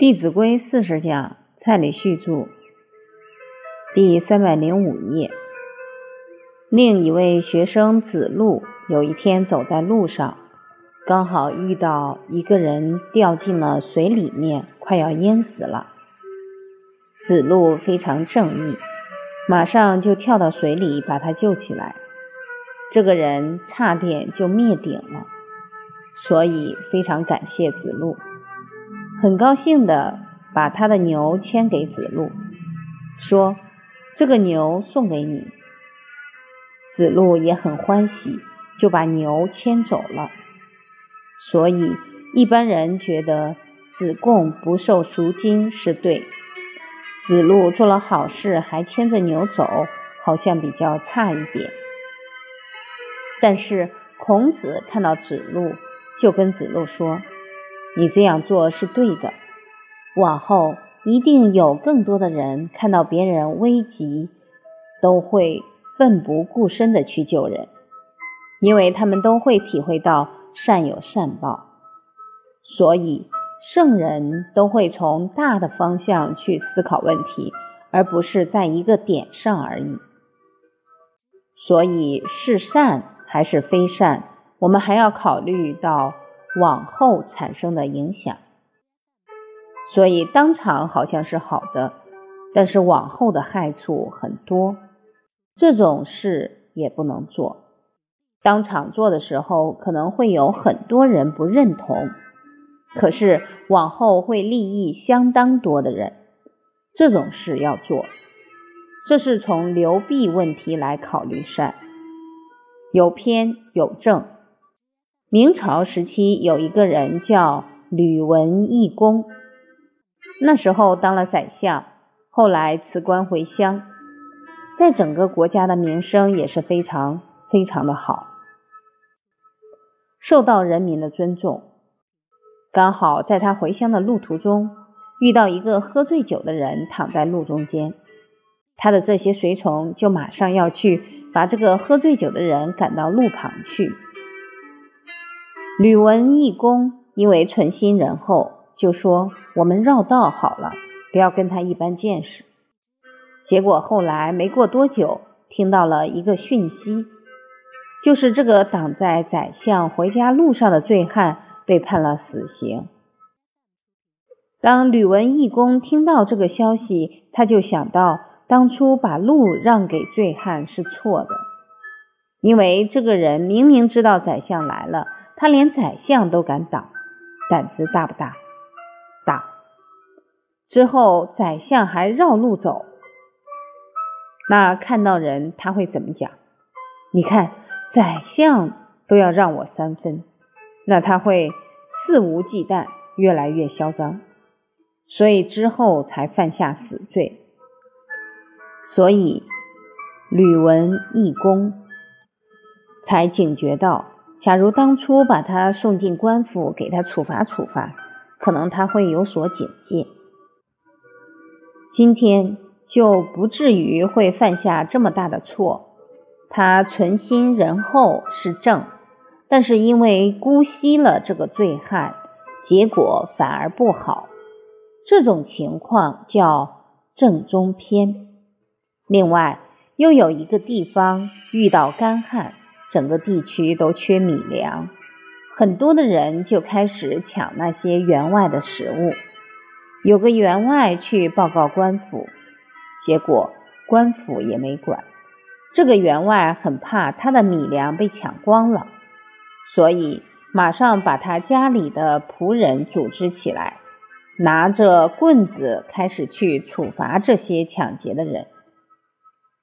弟子规四十讲，蔡礼旭著，第三百零五页。另一位学生子路有一天走在路上，刚好遇到一个人掉进了水里面，快要淹死了。子路非常正义，马上就跳到水里把他救起来。这个人差点就灭顶了，所以非常感谢子路。很高兴的把他的牛牵给子路，说：“这个牛送给你。”子路也很欢喜，就把牛牵走了。所以一般人觉得子贡不受赎金是对，子路做了好事还牵着牛走，好像比较差一点。但是孔子看到子路，就跟子路说。你这样做是对的，往后一定有更多的人看到别人危急，都会奋不顾身的去救人，因为他们都会体会到善有善报。所以圣人都会从大的方向去思考问题，而不是在一个点上而已。所以是善还是非善，我们还要考虑到。往后产生的影响，所以当场好像是好的，但是往后的害处很多，这种事也不能做。当场做的时候，可能会有很多人不认同，可是往后会利益相当多的人，这种事要做。这是从流弊问题来考虑善，有偏有正。明朝时期有一个人叫吕文义公，那时候当了宰相，后来辞官回乡，在整个国家的名声也是非常非常的好，受到人民的尊重。刚好在他回乡的路途中，遇到一个喝醉酒的人躺在路中间，他的这些随从就马上要去把这个喝醉酒的人赶到路旁去。吕文义公因为存心仁厚，就说：“我们绕道好了，不要跟他一般见识。”结果后来没过多久，听到了一个讯息，就是这个挡在宰相回家路上的醉汉被判了死刑。当吕文义公听到这个消息，他就想到当初把路让给醉汉是错的，因为这个人明明知道宰相来了。他连宰相都敢挡，胆子大不大？大。之后宰相还绕路走，那看到人他会怎么讲？你看宰相都要让我三分，那他会肆无忌惮，越来越嚣张，所以之后才犯下死罪。所以吕文义公才警觉到。假如当初把他送进官府，给他处罚处罚，可能他会有所警戒。今天就不至于会犯下这么大的错。他存心仁厚是正，但是因为姑息了这个醉汉，结果反而不好。这种情况叫正中偏。另外，又有一个地方遇到干旱。整个地区都缺米粮，很多的人就开始抢那些员外的食物。有个员外去报告官府，结果官府也没管。这个员外很怕他的米粮被抢光了，所以马上把他家里的仆人组织起来，拿着棍子开始去处罚这些抢劫的人。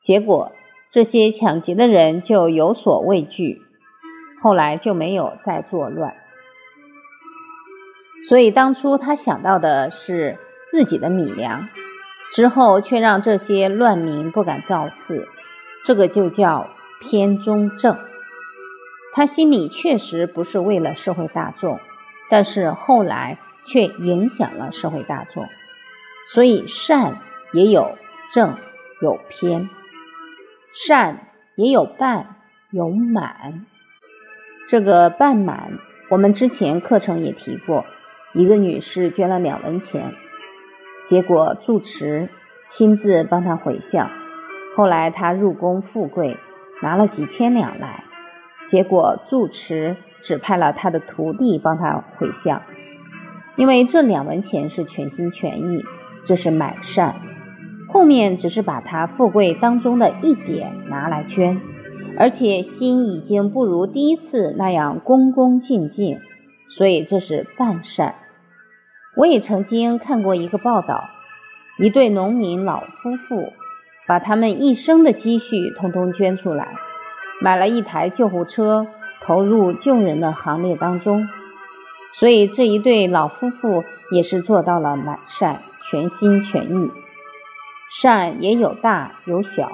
结果。这些抢劫的人就有所畏惧，后来就没有再作乱。所以当初他想到的是自己的米粮，之后却让这些乱民不敢造次，这个就叫偏中正。他心里确实不是为了社会大众，但是后来却影响了社会大众。所以善也有正有偏。善也有半有满，这个半满，我们之前课程也提过。一个女士捐了两文钱，结果住持亲自帮她回向。后来她入宫富贵，拿了几千两来。结果住持指派了他的徒弟帮他回向，因为这两文钱是全心全意，这是买善。后面只是把他富贵当中的一点拿来捐，而且心已经不如第一次那样恭恭敬敬，所以这是半善。我也曾经看过一个报道，一对农民老夫妇把他们一生的积蓄通通捐出来。买了一台救护车，投入救人的行列当中，所以这一对老夫妇也是做到了满善，全心全意。善也有大有小。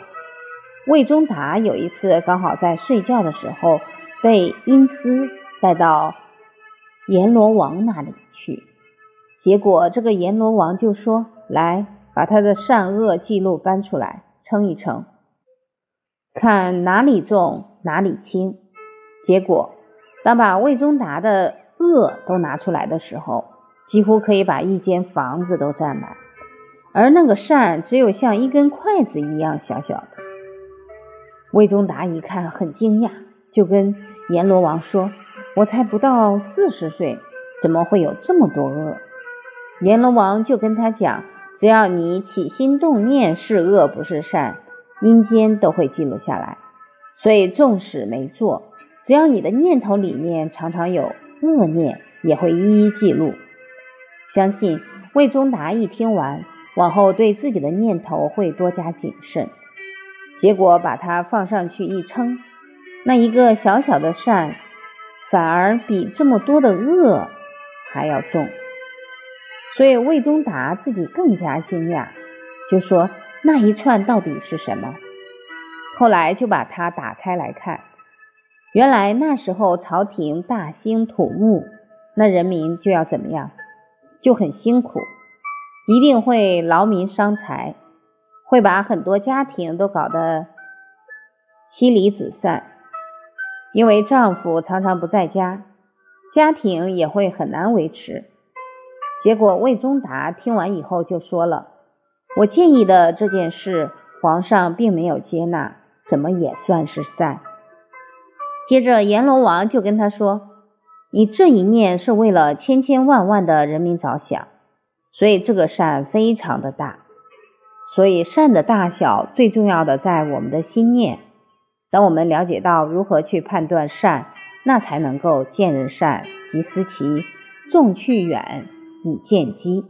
魏忠达有一次刚好在睡觉的时候，被阴司带到阎罗王那里去，结果这个阎罗王就说：“来，把他的善恶记录搬出来，称一称。”看哪里重哪里轻，结果当把魏忠达的恶都拿出来的时候，几乎可以把一间房子都占满，而那个善只有像一根筷子一样小小的。魏忠达一看很惊讶，就跟阎罗王说：“我才不到四十岁，怎么会有这么多恶？”阎罗王就跟他讲：“只要你起心动念是恶不是善。”阴间都会记录下来，所以纵使没做，只要你的念头里面常常有恶念，也会一一记录。相信魏忠达一听完，往后对自己的念头会多加谨慎。结果把它放上去一称，那一个小小的善，反而比这么多的恶还要重。所以魏忠达自己更加惊讶，就说。那一串到底是什么？后来就把它打开来看，原来那时候朝廷大兴土木，那人民就要怎么样？就很辛苦，一定会劳民伤财，会把很多家庭都搞得妻离子散，因为丈夫常常不在家，家庭也会很难维持。结果魏忠达听完以后就说了。我建议的这件事，皇上并没有接纳，怎么也算是善。接着阎罗王就跟他说：“你这一念是为了千千万万的人民着想，所以这个善非常的大。所以善的大小，最重要的在我们的心念。等我们了解到如何去判断善，那才能够见人善即思齐，纵去远以见机。”